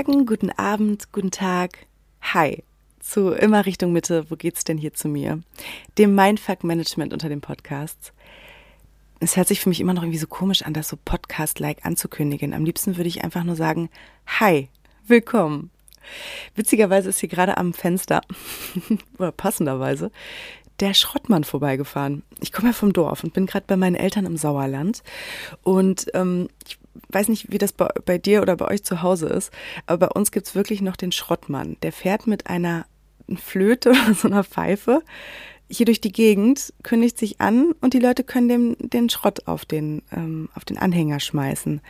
Guten Morgen, guten Abend, guten Tag. Hi. Zu immer Richtung Mitte. Wo geht's denn hier zu mir? Dem Mindfuck Management unter den Podcasts. Es hört sich für mich immer noch irgendwie so komisch an, das so Podcast-like anzukündigen. Am liebsten würde ich einfach nur sagen, Hi, willkommen. Witzigerweise ist hier gerade am Fenster, oder passenderweise, der Schrottmann vorbeigefahren. Ich komme ja vom Dorf und bin gerade bei meinen Eltern im Sauerland. Und ähm, ich weiß nicht, wie das bei, bei, dir oder bei euch zu Hause ist, aber bei uns gibt's wirklich noch den Schrottmann. Der fährt mit einer Flöte oder so einer Pfeife hier durch die Gegend, kündigt sich an und die Leute können dem den Schrott auf den, ähm, auf den Anhänger schmeißen.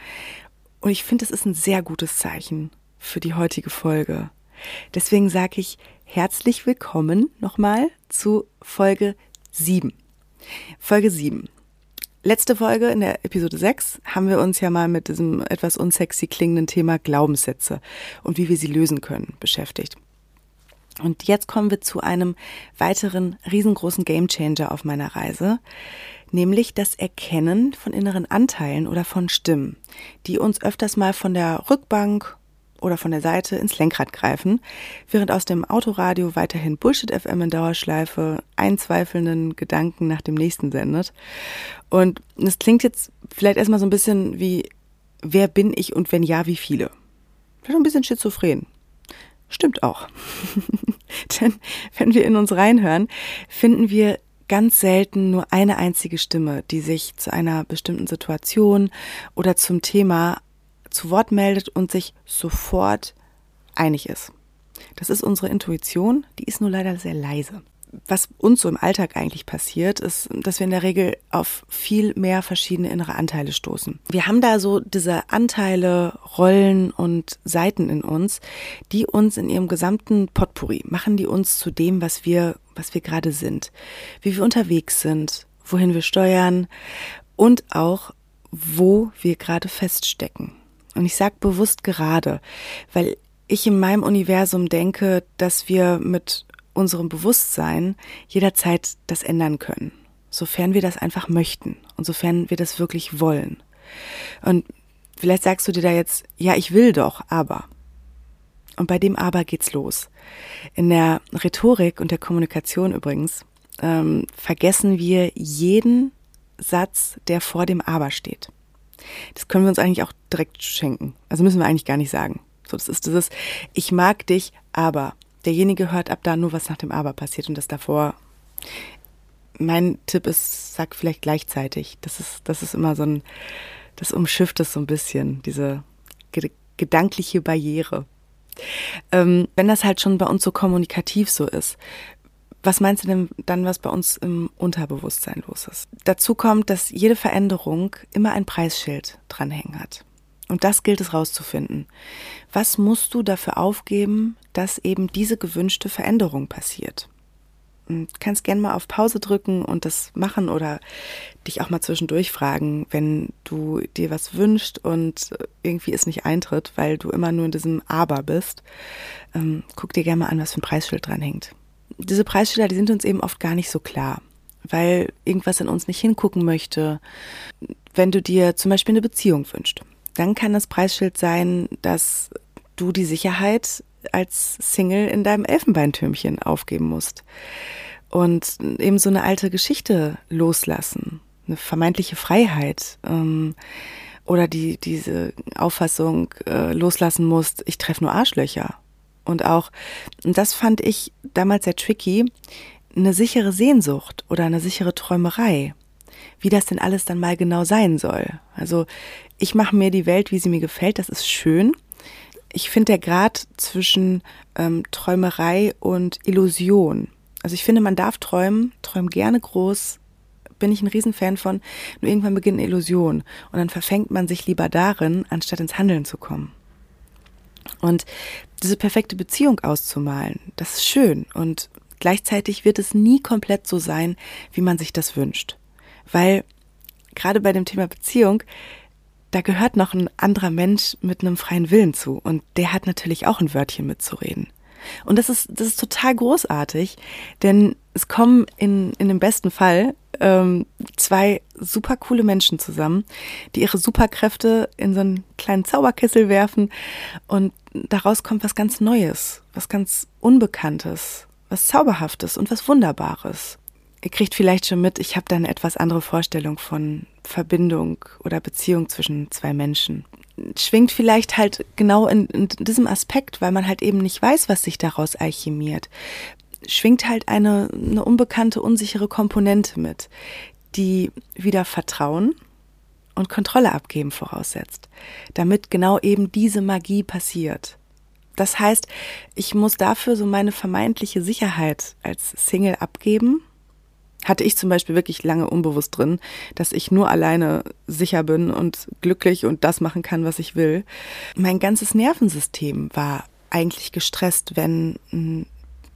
Und ich finde, das ist ein sehr gutes Zeichen für die heutige Folge. Deswegen sage ich herzlich willkommen nochmal zu Folge 7. Folge 7. Letzte Folge in der Episode 6 haben wir uns ja mal mit diesem etwas unsexy klingenden Thema Glaubenssätze und wie wir sie lösen können beschäftigt. Und jetzt kommen wir zu einem weiteren riesengroßen Gamechanger auf meiner Reise, nämlich das Erkennen von inneren Anteilen oder von Stimmen, die uns öfters mal von der Rückbank oder von der Seite ins Lenkrad greifen, während aus dem Autoradio weiterhin Bullshit FM in Dauerschleife einzweifelnden Gedanken nach dem nächsten sendet. Und es klingt jetzt vielleicht erstmal so ein bisschen wie, wer bin ich und wenn ja, wie viele? Vielleicht ein bisschen schizophren. Stimmt auch. Denn wenn wir in uns reinhören, finden wir ganz selten nur eine einzige Stimme, die sich zu einer bestimmten Situation oder zum Thema zu Wort meldet und sich sofort einig ist. Das ist unsere Intuition, die ist nur leider sehr leise. Was uns so im Alltag eigentlich passiert, ist, dass wir in der Regel auf viel mehr verschiedene innere Anteile stoßen. Wir haben da so diese Anteile, Rollen und Seiten in uns, die uns in ihrem gesamten Potpourri machen, die uns zu dem, was wir, was wir gerade sind, wie wir unterwegs sind, wohin wir steuern und auch, wo wir gerade feststecken. Und ich sage bewusst gerade, weil ich in meinem Universum denke, dass wir mit unserem Bewusstsein jederzeit das ändern können, sofern wir das einfach möchten und sofern wir das wirklich wollen. Und vielleicht sagst du dir da jetzt, ja, ich will doch, aber. Und bei dem Aber geht's los. In der Rhetorik und der Kommunikation übrigens ähm, vergessen wir jeden Satz, der vor dem Aber steht. Das können wir uns eigentlich auch direkt schenken. Also müssen wir eigentlich gar nicht sagen. So, das ist dieses, ich mag dich, aber derjenige hört ab da nur, was nach dem Aber passiert und das davor. Mein Tipp ist, sag vielleicht gleichzeitig. Das ist, das ist immer so ein, das umschifft es so ein bisschen, diese gedankliche Barriere. Ähm, wenn das halt schon bei uns so kommunikativ so ist, was meinst du denn dann, was bei uns im Unterbewusstsein los ist? Dazu kommt, dass jede Veränderung immer ein Preisschild dranhängen hat. Und das gilt es rauszufinden. Was musst du dafür aufgeben, dass eben diese gewünschte Veränderung passiert? Du kannst gerne mal auf Pause drücken und das machen oder dich auch mal zwischendurch fragen, wenn du dir was wünschst und irgendwie es nicht eintritt, weil du immer nur in diesem Aber bist. Ähm, guck dir gerne mal an, was für ein Preisschild dranhängt diese Preisschilder, die sind uns eben oft gar nicht so klar, weil irgendwas in uns nicht hingucken möchte. Wenn du dir zum Beispiel eine Beziehung wünschst, dann kann das Preisschild sein, dass du die Sicherheit als Single in deinem Elfenbeintürmchen aufgeben musst und eben so eine alte Geschichte loslassen, eine vermeintliche Freiheit ähm, oder die diese Auffassung äh, loslassen musst, ich treffe nur Arschlöcher und auch, und das fand ich damals sehr tricky, eine sichere Sehnsucht oder eine sichere Träumerei, wie das denn alles dann mal genau sein soll. Also ich mache mir die Welt, wie sie mir gefällt, das ist schön. Ich finde der Grad zwischen ähm, Träumerei und Illusion. Also ich finde, man darf träumen, träum gerne groß, bin ich ein Riesenfan von, nur irgendwann beginnt eine Illusion und dann verfängt man sich lieber darin, anstatt ins Handeln zu kommen. Und diese perfekte Beziehung auszumalen, das ist schön und gleichzeitig wird es nie komplett so sein, wie man sich das wünscht. Weil gerade bei dem Thema Beziehung, da gehört noch ein anderer Mensch mit einem freien Willen zu und der hat natürlich auch ein Wörtchen mitzureden. Und das ist, das ist total großartig, denn es kommen in, in dem besten Fall ähm, zwei super coole Menschen zusammen, die ihre Superkräfte in so einen kleinen Zauberkessel werfen und daraus kommt was ganz Neues, was ganz Unbekanntes, was Zauberhaftes und was Wunderbares. Ihr kriegt vielleicht schon mit, ich habe da eine etwas andere Vorstellung von Verbindung oder Beziehung zwischen zwei Menschen. Schwingt vielleicht halt genau in, in diesem Aspekt, weil man halt eben nicht weiß, was sich daraus alchemiert, schwingt halt eine, eine unbekannte, unsichere Komponente mit, die wieder Vertrauen und Kontrolle abgeben voraussetzt, damit genau eben diese Magie passiert. Das heißt, ich muss dafür so meine vermeintliche Sicherheit als Single abgeben. Hatte ich zum Beispiel wirklich lange unbewusst drin, dass ich nur alleine sicher bin und glücklich und das machen kann, was ich will. Mein ganzes Nervensystem war eigentlich gestresst, wenn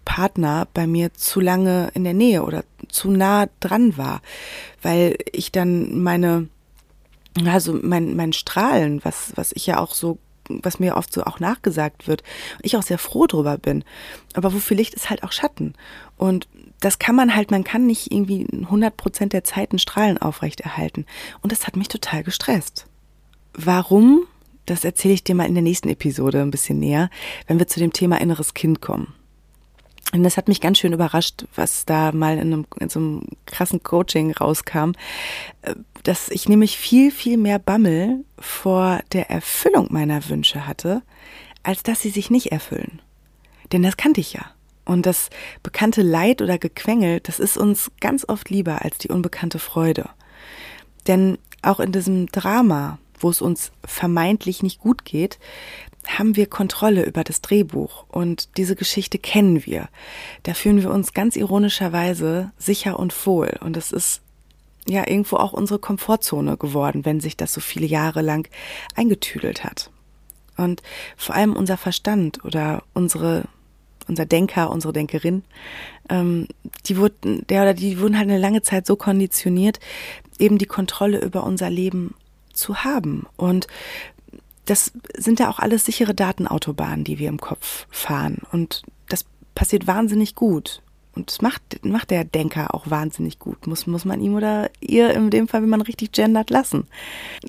Partner bei mir zu lange in der Nähe oder zu nah dran war, weil ich dann meine, also mein, mein Strahlen, was, was ich ja auch so was mir oft so auch nachgesagt wird, ich auch sehr froh drüber bin. Aber wofür Licht ist halt auch Schatten. Und das kann man halt, man kann nicht irgendwie 100 Prozent der Zeit einen Strahlen aufrechterhalten. Und das hat mich total gestresst. Warum? Das erzähle ich dir mal in der nächsten Episode ein bisschen näher, wenn wir zu dem Thema inneres Kind kommen. Und das hat mich ganz schön überrascht, was da mal in, einem, in so einem krassen Coaching rauskam, äh, dass ich nämlich viel, viel mehr Bammel vor der Erfüllung meiner Wünsche hatte, als dass sie sich nicht erfüllen. Denn das kannte ich ja. Und das bekannte Leid oder Gequengel, das ist uns ganz oft lieber als die unbekannte Freude. Denn auch in diesem Drama, wo es uns vermeintlich nicht gut geht, haben wir Kontrolle über das Drehbuch und diese Geschichte kennen wir. Da fühlen wir uns ganz ironischerweise sicher und wohl und es ist ja irgendwo auch unsere Komfortzone geworden, wenn sich das so viele Jahre lang eingetüdelt hat. Und vor allem unser Verstand oder unsere unser Denker, unsere Denkerin, ähm, die wurden, der oder die wurden halt eine lange Zeit so konditioniert, eben die Kontrolle über unser Leben zu haben. Und das sind ja auch alles sichere Datenautobahnen, die wir im Kopf fahren. Und das passiert wahnsinnig gut. Und das macht, macht der Denker auch wahnsinnig gut. Muss, muss man ihm oder ihr in dem Fall, wenn man richtig gendert, lassen.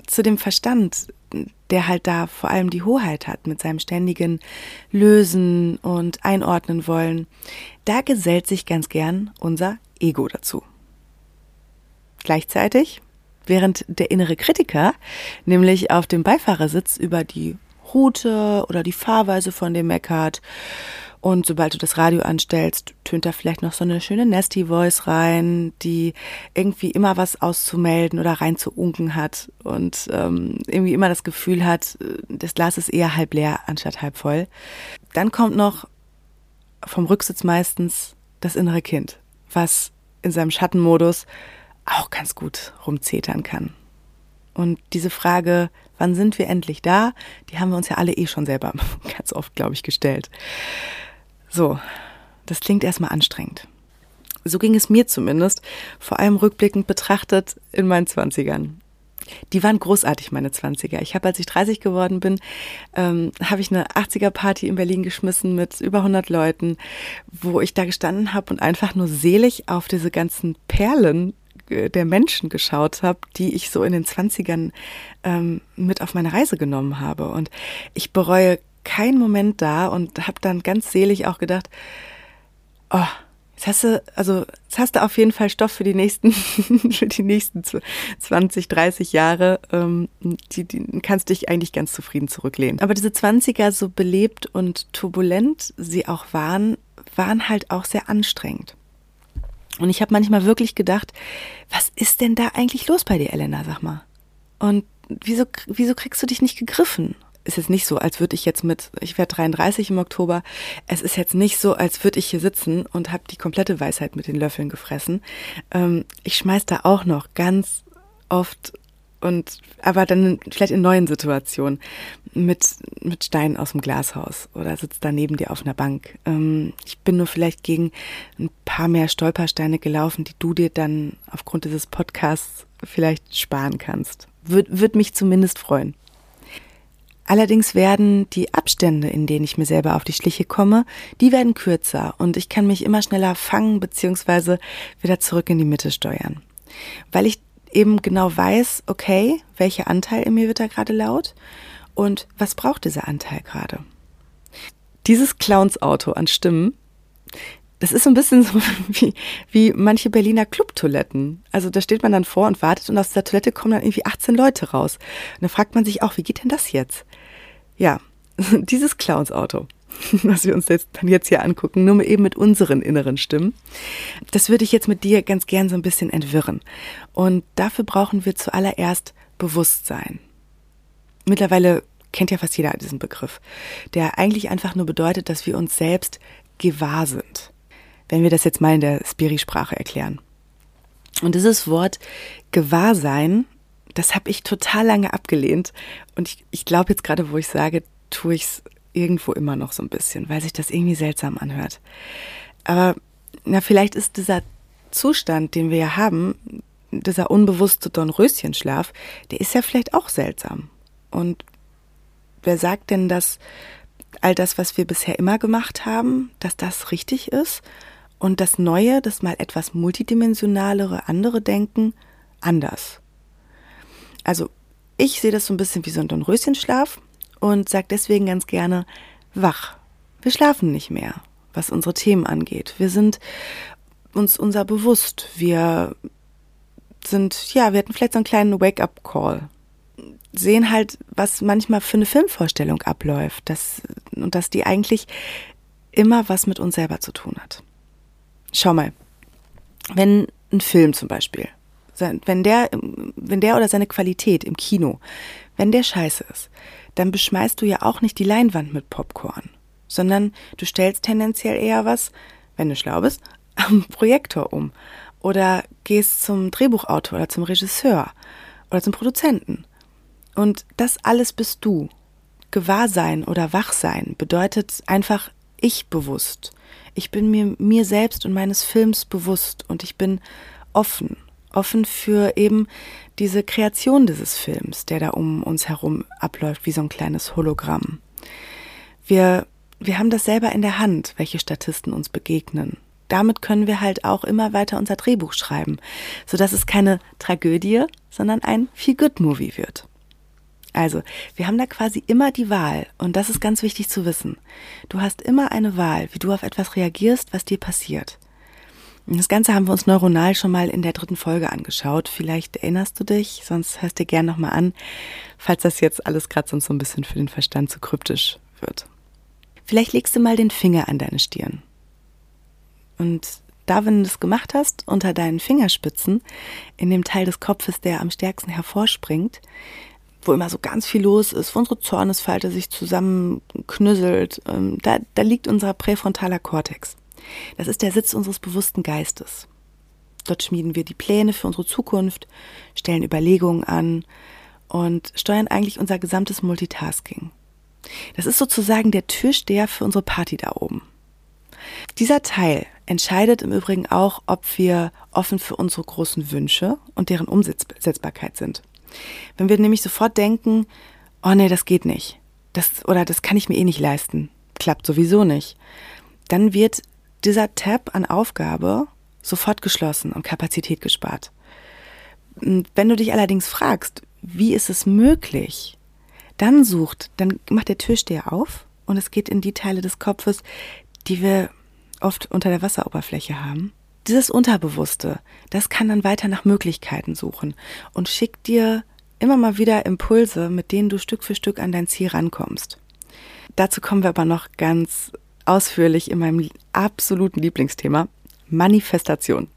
Zu dem Verstand, der halt da vor allem die Hoheit hat mit seinem ständigen Lösen und Einordnen wollen, da gesellt sich ganz gern unser Ego dazu. Gleichzeitig während der innere Kritiker nämlich auf dem Beifahrersitz über die Route oder die Fahrweise von dem meckert. Und sobald du das Radio anstellst, tönt da vielleicht noch so eine schöne Nasty Voice rein, die irgendwie immer was auszumelden oder reinzuunken hat und ähm, irgendwie immer das Gefühl hat, das Glas ist eher halb leer anstatt halb voll. Dann kommt noch vom Rücksitz meistens das innere Kind, was in seinem Schattenmodus auch ganz gut rumzetern kann. Und diese Frage, wann sind wir endlich da, die haben wir uns ja alle eh schon selber ganz oft, glaube ich, gestellt. So, das klingt erstmal anstrengend. So ging es mir zumindest, vor allem rückblickend betrachtet in meinen Zwanzigern. Die waren großartig, meine Zwanziger. Ich habe, als ich 30 geworden bin, ähm, habe ich eine 80er-Party in Berlin geschmissen mit über 100 Leuten, wo ich da gestanden habe und einfach nur selig auf diese ganzen Perlen der Menschen geschaut habe, die ich so in den Zwanzigern ähm, mit auf meine Reise genommen habe. Und ich bereue keinen Moment da und habe dann ganz selig auch gedacht, oh, Jetzt hast du, also jetzt hast du auf jeden Fall Stoff für die nächsten, für die nächsten 20, 30 Jahre. Ähm, die, die kannst dich eigentlich ganz zufrieden zurücklehnen. Aber diese 20er, so belebt und turbulent sie auch waren, waren halt auch sehr anstrengend. Und ich habe manchmal wirklich gedacht, was ist denn da eigentlich los bei dir, Elena, sag mal? Und wieso, wieso kriegst du dich nicht gegriffen? ist jetzt nicht so, als würde ich jetzt mit, ich werde 33 im Oktober, es ist jetzt nicht so, als würde ich hier sitzen und habe die komplette Weisheit mit den Löffeln gefressen. Ähm, ich schmeiß da auch noch ganz oft und aber dann vielleicht in neuen Situationen mit mit Steinen aus dem Glashaus oder sitzt da neben dir auf einer Bank. Ähm, ich bin nur vielleicht gegen ein paar mehr Stolpersteine gelaufen, die du dir dann aufgrund dieses Podcasts vielleicht sparen kannst. Würde würd mich zumindest freuen. Allerdings werden die Abstände, in denen ich mir selber auf die Schliche komme, die werden kürzer und ich kann mich immer schneller fangen bzw. wieder zurück in die Mitte steuern. Weil ich eben genau weiß, okay, welcher Anteil in mir wird da gerade laut und was braucht dieser Anteil gerade. Dieses Clowns-Auto an Stimmen, das ist so ein bisschen so wie, wie manche Berliner Clubtoiletten. Also da steht man dann vor und wartet und aus der Toilette kommen dann irgendwie 18 Leute raus. Und dann fragt man sich auch, wie geht denn das jetzt? Ja, dieses Clowns-Auto, was wir uns jetzt, dann jetzt hier angucken, nur eben mit unseren inneren Stimmen, das würde ich jetzt mit dir ganz gern so ein bisschen entwirren. Und dafür brauchen wir zuallererst Bewusstsein. Mittlerweile kennt ja fast jeder diesen Begriff, der eigentlich einfach nur bedeutet, dass wir uns selbst gewahr sind wenn wir das jetzt mal in der Spiri-Sprache erklären. Und dieses Wort Gewahrsein, das habe ich total lange abgelehnt. Und ich, ich glaube jetzt gerade, wo ich sage, tue ich es irgendwo immer noch so ein bisschen, weil sich das irgendwie seltsam anhört. Aber na, vielleicht ist dieser Zustand, den wir ja haben, dieser unbewusste Dornröschenschlaf, der ist ja vielleicht auch seltsam. Und wer sagt denn, dass all das, was wir bisher immer gemacht haben, dass das richtig ist? und das Neue, das mal etwas multidimensionalere, andere Denken, anders. Also ich sehe das so ein bisschen wie so ein Dornröschenschlaf und sage deswegen ganz gerne wach. Wir schlafen nicht mehr, was unsere Themen angeht. Wir sind uns unser bewusst. Wir sind, ja, wir hatten vielleicht so einen kleinen Wake-up-Call. Sehen halt, was manchmal für eine Filmvorstellung abläuft. Das, und dass die eigentlich immer was mit uns selber zu tun hat. Schau mal, wenn ein Film zum Beispiel, wenn der, wenn der oder seine Qualität im Kino, wenn der scheiße ist, dann beschmeißt du ja auch nicht die Leinwand mit Popcorn, sondern du stellst tendenziell eher was, wenn du schlau bist, am Projektor um oder gehst zum Drehbuchautor oder zum Regisseur oder zum Produzenten. Und das alles bist du. Gewahrsein oder Wachsein bedeutet einfach ich bewusst. Ich bin mir mir selbst und meines Films bewusst und ich bin offen, offen für eben diese Kreation dieses Films, der da um uns herum abläuft wie so ein kleines Hologramm. Wir wir haben das selber in der Hand, welche Statisten uns begegnen. Damit können wir halt auch immer weiter unser Drehbuch schreiben, so dass es keine Tragödie, sondern ein Feel Good Movie wird. Also, wir haben da quasi immer die Wahl und das ist ganz wichtig zu wissen. Du hast immer eine Wahl, wie du auf etwas reagierst, was dir passiert. Das Ganze haben wir uns neuronal schon mal in der dritten Folge angeschaut. Vielleicht erinnerst du dich, sonst hörst du dir gern nochmal an, falls das jetzt alles gerade sonst so ein bisschen für den Verstand zu kryptisch wird. Vielleicht legst du mal den Finger an deine Stirn. Und da, wenn du das gemacht hast, unter deinen Fingerspitzen, in dem Teil des Kopfes, der am stärksten hervorspringt, wo immer so ganz viel los ist, wo unsere Zornesfalte sich zusammenknüsselt, ähm, da, da liegt unser präfrontaler Kortex. Das ist der Sitz unseres bewussten Geistes. Dort schmieden wir die Pläne für unsere Zukunft, stellen Überlegungen an und steuern eigentlich unser gesamtes Multitasking. Das ist sozusagen der Türsteher für unsere Party da oben. Dieser Teil entscheidet im Übrigen auch, ob wir offen für unsere großen Wünsche und deren Umsetzbarkeit sind. Wenn wir nämlich sofort denken, oh nee, das geht nicht, das, oder das kann ich mir eh nicht leisten, klappt sowieso nicht, dann wird dieser Tab an Aufgabe sofort geschlossen und Kapazität gespart. Wenn du dich allerdings fragst, wie ist es möglich, dann sucht, dann macht der Türsteher auf und es geht in die Teile des Kopfes, die wir oft unter der Wasseroberfläche haben dieses Unterbewusste, das kann dann weiter nach Möglichkeiten suchen und schickt dir immer mal wieder Impulse, mit denen du Stück für Stück an dein Ziel rankommst. Dazu kommen wir aber noch ganz ausführlich in meinem absoluten Lieblingsthema, Manifestation.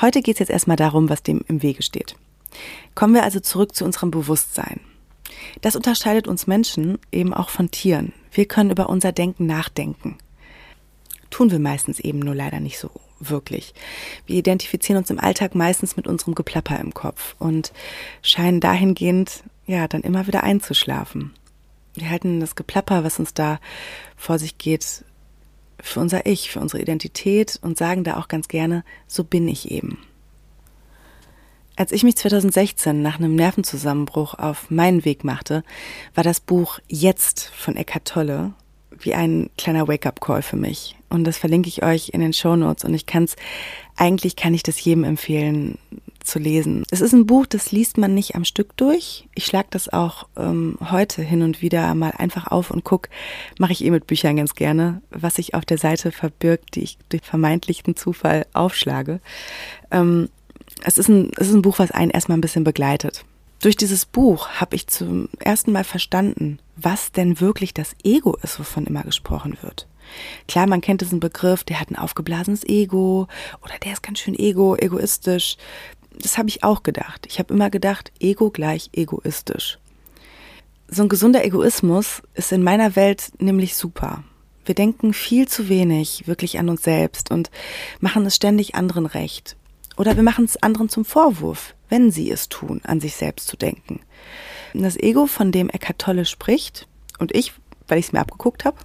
Heute geht es jetzt erstmal darum, was dem im Wege steht. Kommen wir also zurück zu unserem Bewusstsein. Das unterscheidet uns Menschen eben auch von Tieren. Wir können über unser Denken nachdenken. Tun wir meistens eben nur leider nicht so wirklich. Wir identifizieren uns im Alltag meistens mit unserem Geplapper im Kopf und scheinen dahingehend, ja, dann immer wieder einzuschlafen. Wir halten das Geplapper, was uns da vor sich geht, für unser Ich, für unsere Identität und sagen da auch ganz gerne, so bin ich eben. Als ich mich 2016 nach einem Nervenzusammenbruch auf meinen Weg machte, war das Buch Jetzt von Eckhart Tolle wie ein kleiner Wake-up-Call für mich. Und das verlinke ich euch in den Show Notes. Und ich kann es, eigentlich kann ich das jedem empfehlen, zu lesen. Es ist ein Buch, das liest man nicht am Stück durch. Ich schlage das auch ähm, heute hin und wieder mal einfach auf und guck, mache ich eh mit Büchern ganz gerne, was sich auf der Seite verbirgt, die ich durch vermeintlichen Zufall aufschlage. Ähm, es, ist ein, es ist ein Buch, was einen erstmal ein bisschen begleitet. Durch dieses Buch habe ich zum ersten Mal verstanden, was denn wirklich das Ego ist, wovon immer gesprochen wird. Klar, man kennt diesen Begriff, der hat ein aufgeblasenes Ego oder der ist ganz schön ego, egoistisch. Das habe ich auch gedacht. Ich habe immer gedacht, Ego gleich egoistisch. So ein gesunder Egoismus ist in meiner Welt nämlich super. Wir denken viel zu wenig wirklich an uns selbst und machen es ständig anderen recht. Oder wir machen es anderen zum Vorwurf, wenn sie es tun, an sich selbst zu denken. Das Ego, von dem Eckhart Tolle spricht, und ich, weil ich es mir abgeguckt habe,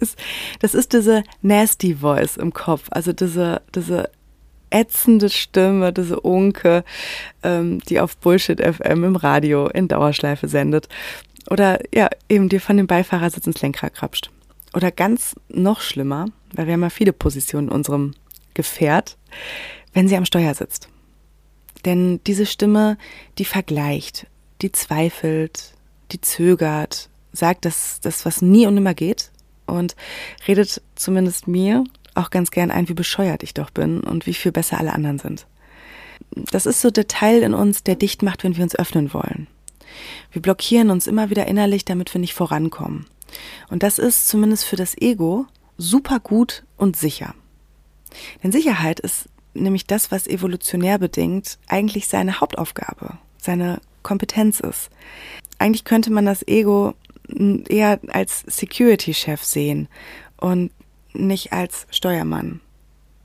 das ist diese nasty Voice im Kopf, also diese, diese ätzende Stimme, diese Unke, ähm, die auf Bullshit FM im Radio in Dauerschleife sendet. Oder ja, eben dir von dem Beifahrersitz ins Lenkrad krapscht. Oder ganz noch schlimmer, weil wir haben ja viele Positionen in unserem Gefährt, wenn sie am Steuer sitzt. Denn diese Stimme, die vergleicht, die zweifelt, die zögert, sagt, dass das was nie und nimmer geht und redet zumindest mir auch ganz gern ein, wie bescheuert ich doch bin und wie viel besser alle anderen sind. Das ist so der Teil in uns, der dicht macht, wenn wir uns öffnen wollen. Wir blockieren uns immer wieder innerlich, damit wir nicht vorankommen. Und das ist zumindest für das Ego super gut und sicher. Denn Sicherheit ist nämlich das, was evolutionär bedingt eigentlich seine Hauptaufgabe, seine Kompetenz ist. Eigentlich könnte man das Ego eher als Security-Chef sehen und nicht als Steuermann.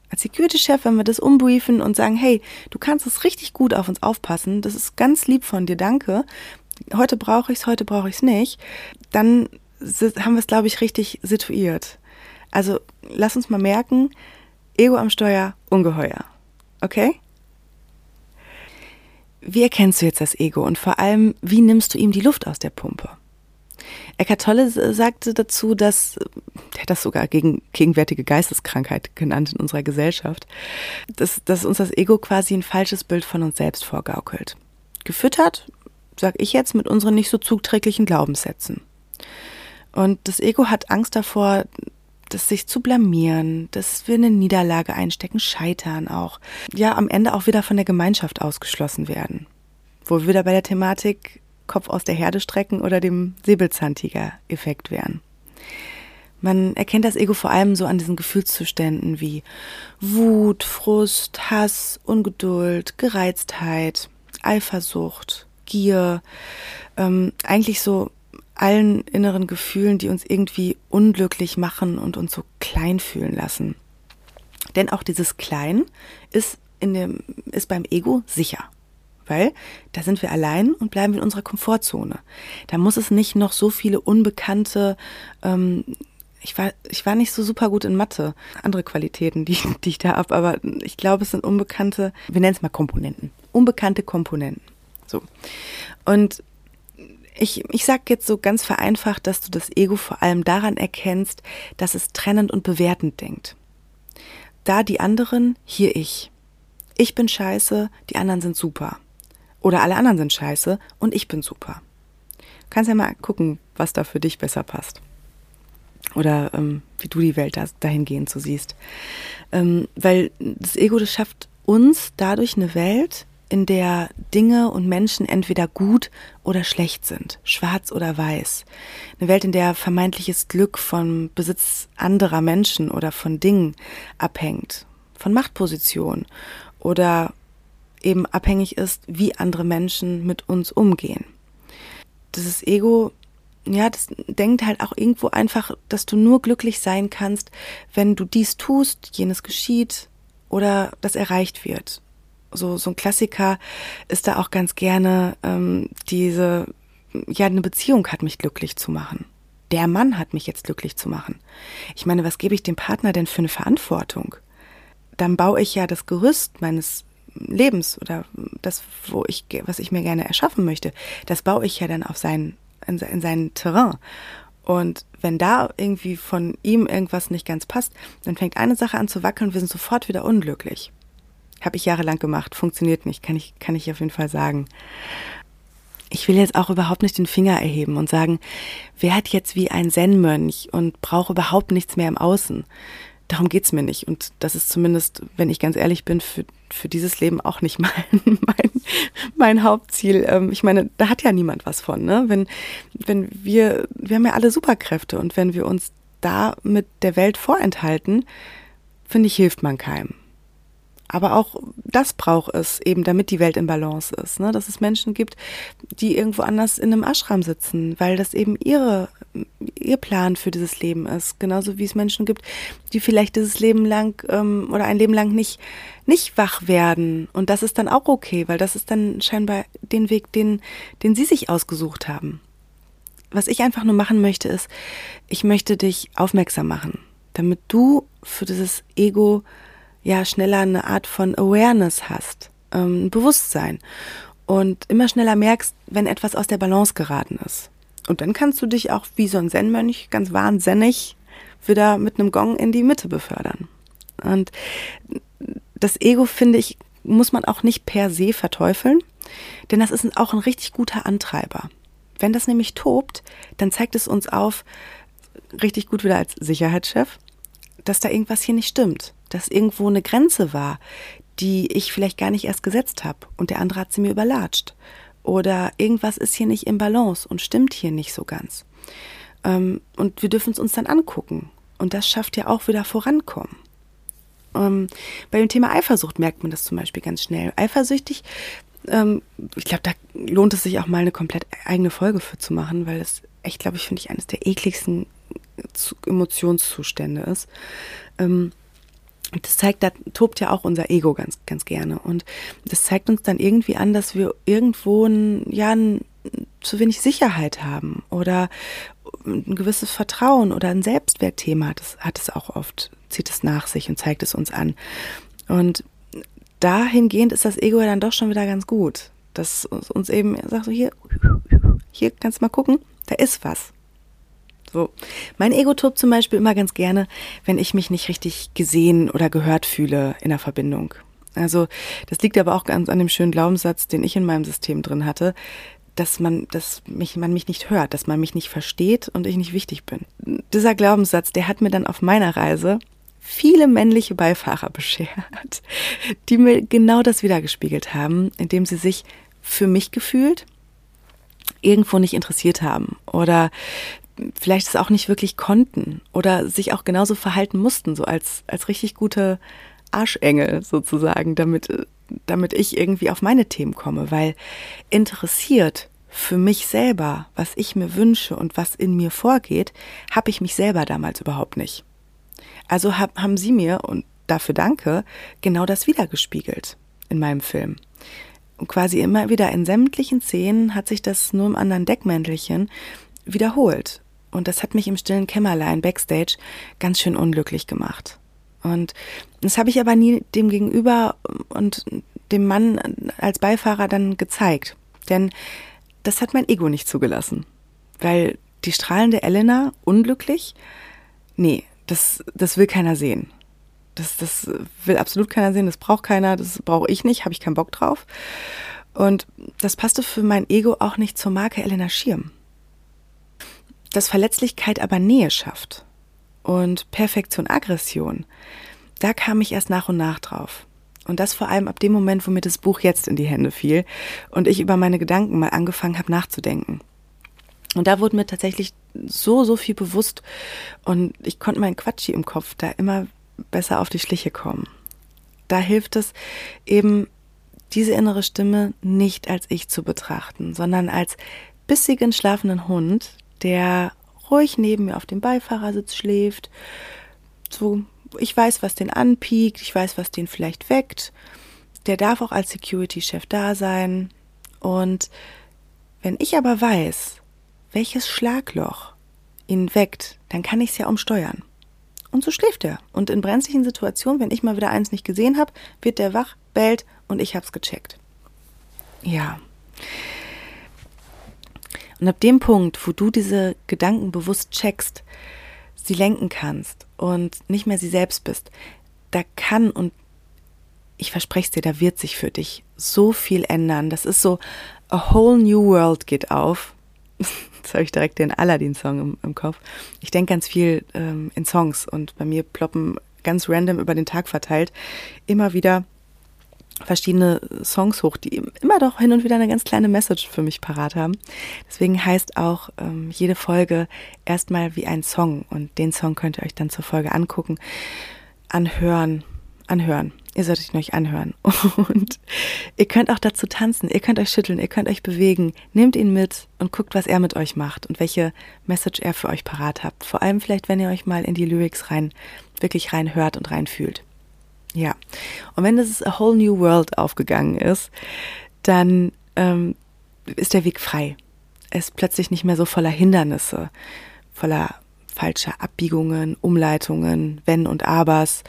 Als Security-Chef, wenn wir das umbriefen und sagen, hey, du kannst es richtig gut auf uns aufpassen, das ist ganz lieb von dir, danke. Heute brauche ich es, heute brauche ich es nicht. Dann haben wir es, glaube ich, richtig situiert. Also lass uns mal merken, Ego am Steuer, ungeheuer. Okay? Wie erkennst du jetzt das Ego und vor allem, wie nimmst du ihm die Luft aus der Pumpe? Eckart Tolle sagte dazu, dass, er hat das sogar gegen gegenwärtige Geisteskrankheit genannt in unserer Gesellschaft, dass, dass uns das Ego quasi ein falsches Bild von uns selbst vorgaukelt. Gefüttert, sag ich jetzt, mit unseren nicht so zugträglichen Glaubenssätzen. Und das Ego hat Angst davor, das sich zu blamieren, dass wir eine Niederlage einstecken, scheitern auch. Ja, am Ende auch wieder von der Gemeinschaft ausgeschlossen werden. Wo wir wieder bei der Thematik Kopf aus der Herde strecken oder dem Säbelzahntiger-Effekt wären. Man erkennt das Ego vor allem so an diesen Gefühlszuständen wie Wut, Frust, Hass, Ungeduld, Gereiztheit, Eifersucht, Gier, ähm, eigentlich so allen inneren Gefühlen, die uns irgendwie unglücklich machen und uns so klein fühlen lassen. Denn auch dieses Klein ist, in dem, ist beim Ego sicher weil da sind wir allein und bleiben in unserer Komfortzone. Da muss es nicht noch so viele unbekannte, ähm, ich war, ich war nicht so super gut in Mathe, andere Qualitäten, die, die ich da habe, aber ich glaube, es sind unbekannte, wir nennen es mal Komponenten, unbekannte Komponenten. So. Und ich, ich sage jetzt so ganz vereinfacht, dass du das Ego vor allem daran erkennst, dass es trennend und bewertend denkt. Da die anderen, hier ich. Ich bin scheiße, die anderen sind super. Oder alle anderen sind scheiße und ich bin super. Du kannst ja mal gucken, was da für dich besser passt. Oder ähm, wie du die Welt da, dahingehend so siehst. Ähm, weil das Ego, das schafft uns dadurch eine Welt, in der Dinge und Menschen entweder gut oder schlecht sind, schwarz oder weiß. Eine Welt, in der vermeintliches Glück vom Besitz anderer Menschen oder von Dingen abhängt, von Machtposition oder eben abhängig ist, wie andere Menschen mit uns umgehen. Dieses Ego, ja, das denkt halt auch irgendwo einfach, dass du nur glücklich sein kannst, wenn du dies tust, jenes geschieht oder das erreicht wird. So, so ein Klassiker ist da auch ganz gerne ähm, diese, ja, eine Beziehung hat mich glücklich zu machen. Der Mann hat mich jetzt glücklich zu machen. Ich meine, was gebe ich dem Partner denn für eine Verantwortung? Dann baue ich ja das Gerüst meines Lebens oder das, wo ich, was ich mir gerne erschaffen möchte, das baue ich ja dann auf sein, in, in sein Terrain. Und wenn da irgendwie von ihm irgendwas nicht ganz passt, dann fängt eine Sache an zu wackeln und wir sind sofort wieder unglücklich. Habe ich jahrelang gemacht, funktioniert nicht, kann ich, kann ich auf jeden Fall sagen. Ich will jetzt auch überhaupt nicht den Finger erheben und sagen, wer hat jetzt wie ein Zen-Mönch und braucht überhaupt nichts mehr im Außen. Darum geht's mir nicht. Und das ist zumindest, wenn ich ganz ehrlich bin, für, für dieses Leben auch nicht mein, mein, mein Hauptziel. Ähm, ich meine, da hat ja niemand was von. Ne? Wenn, wenn wir, wir haben ja alle Superkräfte und wenn wir uns da mit der Welt vorenthalten, finde ich, hilft man keinem. Aber auch das braucht es eben, damit die Welt in Balance ist. Ne? Dass es Menschen gibt, die irgendwo anders in einem Ashram sitzen, weil das eben ihre, ihr Plan für dieses Leben ist. Genauso wie es Menschen gibt, die vielleicht dieses Leben lang ähm, oder ein Leben lang nicht, nicht wach werden. Und das ist dann auch okay, weil das ist dann scheinbar den Weg, den, den sie sich ausgesucht haben. Was ich einfach nur machen möchte, ist, ich möchte dich aufmerksam machen, damit du für dieses Ego ja schneller eine Art von Awareness hast, ähm, Bewusstsein und immer schneller merkst, wenn etwas aus der Balance geraten ist. Und dann kannst du dich auch wie so ein Zen-Mönch ganz wahnsinnig wieder mit einem Gong in die Mitte befördern. Und das Ego, finde ich, muss man auch nicht per se verteufeln, denn das ist auch ein richtig guter Antreiber. Wenn das nämlich tobt, dann zeigt es uns auf, richtig gut wieder als Sicherheitschef, dass da irgendwas hier nicht stimmt dass irgendwo eine Grenze war, die ich vielleicht gar nicht erst gesetzt habe und der andere hat sie mir überlatscht. Oder irgendwas ist hier nicht im Balance und stimmt hier nicht so ganz. Ähm, und wir dürfen es uns dann angucken. Und das schafft ja auch wieder Vorankommen. Ähm, bei dem Thema Eifersucht merkt man das zum Beispiel ganz schnell. Eifersüchtig, ähm, ich glaube, da lohnt es sich auch mal eine komplett eigene Folge für zu machen, weil es echt, glaube ich, finde ich, eines der ekligsten Emotionszustände ist. Ähm, das zeigt, da tobt ja auch unser Ego ganz, ganz gerne. Und das zeigt uns dann irgendwie an, dass wir irgendwo ein, ja, ein, zu wenig Sicherheit haben oder ein gewisses Vertrauen oder ein Selbstwertthema. Das hat es auch oft, zieht es nach sich und zeigt es uns an. Und dahingehend ist das Ego ja dann doch schon wieder ganz gut. Dass uns eben sagt so, hier, hier kannst du mal gucken, da ist was. So. Mein Ego tobt zum Beispiel immer ganz gerne, wenn ich mich nicht richtig gesehen oder gehört fühle in der Verbindung. Also, das liegt aber auch ganz an dem schönen Glaubenssatz, den ich in meinem System drin hatte, dass man, dass mich, man mich nicht hört, dass man mich nicht versteht und ich nicht wichtig bin. Dieser Glaubenssatz, der hat mir dann auf meiner Reise viele männliche Beifahrer beschert, die mir genau das wiedergespiegelt haben, indem sie sich für mich gefühlt irgendwo nicht interessiert haben oder vielleicht es auch nicht wirklich konnten oder sich auch genauso verhalten mussten, so als, als richtig gute Arschengel sozusagen, damit, damit ich irgendwie auf meine Themen komme, weil interessiert für mich selber, was ich mir wünsche und was in mir vorgeht, habe ich mich selber damals überhaupt nicht. Also hab, haben sie mir, und dafür danke, genau das wiedergespiegelt in meinem Film. Und quasi immer wieder in sämtlichen Szenen hat sich das nur im anderen Deckmäntelchen wiederholt. Und das hat mich im stillen Kämmerlein backstage ganz schön unglücklich gemacht. Und das habe ich aber nie dem Gegenüber und dem Mann als Beifahrer dann gezeigt. Denn das hat mein Ego nicht zugelassen. Weil die strahlende Elena unglücklich, nee, das, das will keiner sehen. Das, das will absolut keiner sehen, das braucht keiner, das brauche ich nicht, habe ich keinen Bock drauf. Und das passte für mein Ego auch nicht zur Marke Elena Schirm dass Verletzlichkeit aber Nähe schafft und Perfektion Aggression, da kam ich erst nach und nach drauf. Und das vor allem ab dem Moment, wo mir das Buch jetzt in die Hände fiel und ich über meine Gedanken mal angefangen habe nachzudenken. Und da wurde mir tatsächlich so, so viel bewusst und ich konnte meinen Quatschi im Kopf da immer besser auf die Schliche kommen. Da hilft es eben, diese innere Stimme nicht als ich zu betrachten, sondern als bissigen schlafenden Hund, der ruhig neben mir auf dem Beifahrersitz schläft. So, ich weiß, was den anpiekt, ich weiß, was den vielleicht weckt. Der darf auch als Security-Chef da sein. Und wenn ich aber weiß, welches Schlagloch ihn weckt, dann kann ich es ja umsteuern. Und so schläft er. Und in brenzlichen Situationen, wenn ich mal wieder eins nicht gesehen habe, wird der wach, bellt und ich hab's gecheckt. Ja. Und ab dem Punkt, wo du diese Gedanken bewusst checkst, sie lenken kannst und nicht mehr sie selbst bist, da kann und ich verspreche es dir, da wird sich für dich so viel ändern. Das ist so, a whole new world geht auf. Jetzt habe ich direkt den Aladdin-Song im, im, Kopf. Ich denke ganz viel ähm, in Songs und bei mir ploppen ganz random über den Tag verteilt immer wieder verschiedene Songs hoch, die immer doch hin und wieder eine ganz kleine Message für mich parat haben. Deswegen heißt auch ähm, jede Folge erstmal wie ein Song und den Song könnt ihr euch dann zur Folge angucken, anhören, anhören. Ihr solltet ihn euch anhören. Und ihr könnt auch dazu tanzen, ihr könnt euch schütteln, ihr könnt euch bewegen. Nehmt ihn mit und guckt, was er mit euch macht und welche Message er für euch parat habt. Vor allem vielleicht, wenn ihr euch mal in die Lyrics rein, wirklich rein hört und rein fühlt. Ja. Und wenn das A Whole New World aufgegangen ist, dann ähm, ist der Weg frei. Er ist plötzlich nicht mehr so voller Hindernisse, voller falscher Abbiegungen, Umleitungen, Wenn und Abers.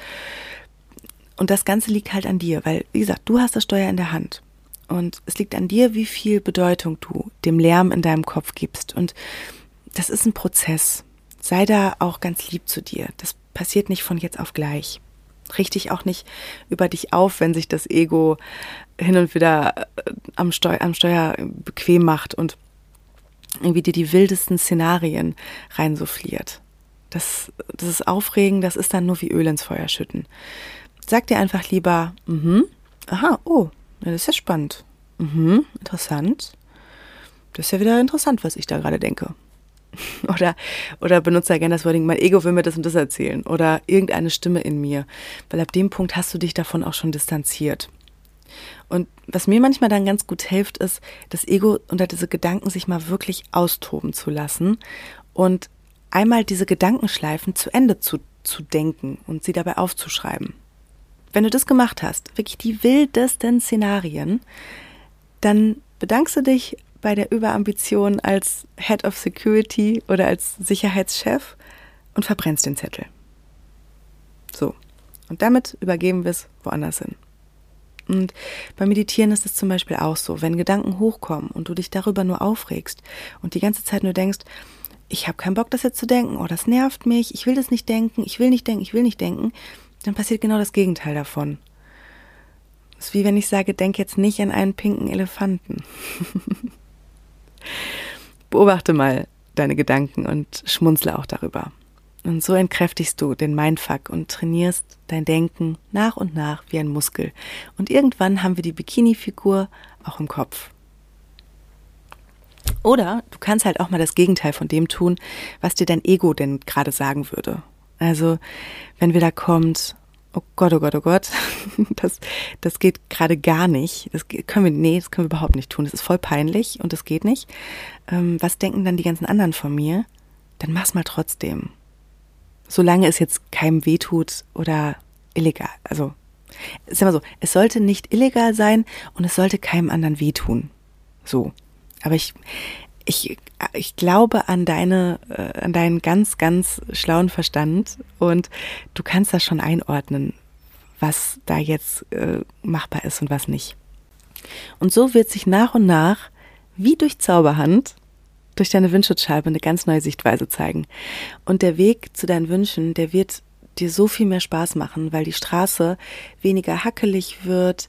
Und das Ganze liegt halt an dir, weil, wie gesagt, du hast das Steuer in der Hand. Und es liegt an dir, wie viel Bedeutung du dem Lärm in deinem Kopf gibst. Und das ist ein Prozess. Sei da auch ganz lieb zu dir. Das passiert nicht von jetzt auf gleich. Richte auch nicht über dich auf, wenn sich das Ego hin und wieder äh, am, Steu am Steuer bequem macht und irgendwie dir die wildesten Szenarien reinsuffliert. Das, das ist aufregend, das ist dann nur wie Öl ins Feuer schütten. Sag dir einfach lieber, mhm, aha, oh, das ist ja spannend. Mhm, interessant. Das ist ja wieder interessant, was ich da gerade denke. Oder, oder benutze ja gerne das Wording, mein Ego will mir das und das erzählen. Oder irgendeine Stimme in mir. Weil ab dem Punkt hast du dich davon auch schon distanziert. Und was mir manchmal dann ganz gut hilft, ist, das Ego unter diese Gedanken sich mal wirklich austoben zu lassen und einmal diese Gedankenschleifen zu Ende zu, zu denken und sie dabei aufzuschreiben. Wenn du das gemacht hast, wirklich die wildesten Szenarien, dann bedankst du dich bei der Überambition als Head of Security oder als Sicherheitschef und verbrennst den Zettel. So. Und damit übergeben wir es woanders hin. Und beim Meditieren ist es zum Beispiel auch so, wenn Gedanken hochkommen und du dich darüber nur aufregst und die ganze Zeit nur denkst, ich habe keinen Bock, das jetzt zu denken, oh, das nervt mich, ich will das nicht denken, ich will nicht denken, ich will nicht denken, dann passiert genau das Gegenteil davon. Es ist wie wenn ich sage, denk jetzt nicht an einen pinken Elefanten. Beobachte mal deine Gedanken und schmunzle auch darüber. Und so entkräftigst du den Mindfuck und trainierst dein Denken nach und nach wie ein Muskel. Und irgendwann haben wir die Bikini-Figur auch im Kopf. Oder du kannst halt auch mal das Gegenteil von dem tun, was dir dein Ego denn gerade sagen würde. Also, wenn wieder kommt, oh Gott, oh Gott, oh Gott, das, das geht gerade gar nicht. Das können wir, nee, das können wir überhaupt nicht tun. Das ist voll peinlich und das geht nicht. Ähm, was denken dann die ganzen anderen von mir? Dann mach's mal trotzdem. Solange es jetzt keinem wehtut oder illegal. Also, ist immer so, es sollte nicht illegal sein und es sollte keinem anderen wehtun. So. Aber ich, ich, ich glaube an deine, äh, an deinen ganz, ganz schlauen Verstand und du kannst das schon einordnen, was da jetzt äh, machbar ist und was nicht. Und so wird sich nach und nach, wie durch Zauberhand, durch deine Windschutzscheibe eine ganz neue Sichtweise zeigen. Und der Weg zu deinen Wünschen, der wird dir so viel mehr Spaß machen, weil die Straße weniger hackelig wird,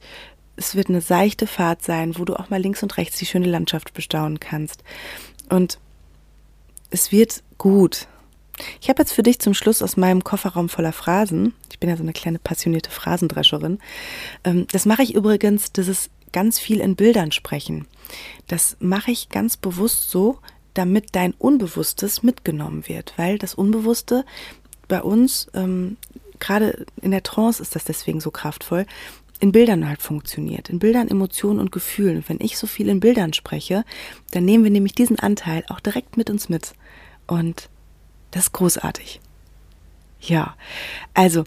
es wird eine seichte Fahrt sein, wo du auch mal links und rechts die schöne Landschaft bestaunen kannst. Und es wird gut. Ich habe jetzt für dich zum Schluss aus meinem Kofferraum voller Phrasen, ich bin ja so eine kleine passionierte Phrasendrescherin, ähm, das mache ich übrigens, das ist ganz viel in Bildern sprechen. Das mache ich ganz bewusst so, damit dein Unbewusstes mitgenommen wird, weil das Unbewusste bei uns, ähm, gerade in der Trance ist das deswegen so kraftvoll, in Bildern halt funktioniert, in Bildern, Emotionen und Gefühlen. Und wenn ich so viel in Bildern spreche, dann nehmen wir nämlich diesen Anteil auch direkt mit uns mit. Und das ist großartig. Ja, also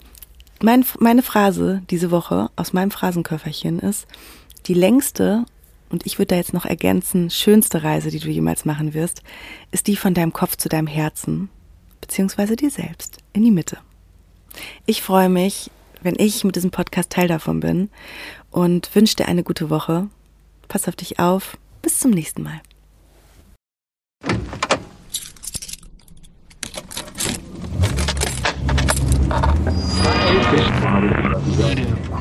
mein, meine Phrase diese Woche aus meinem Phrasenköfferchen ist, die längste, und ich würde da jetzt noch ergänzen, schönste Reise, die du jemals machen wirst, ist die von deinem Kopf zu deinem Herzen, beziehungsweise dir selbst, in die Mitte. Ich freue mich, wenn ich mit diesem Podcast Teil davon bin und wünsche dir eine gute Woche. Pass auf dich auf. Bis zum nächsten Mal. Radio.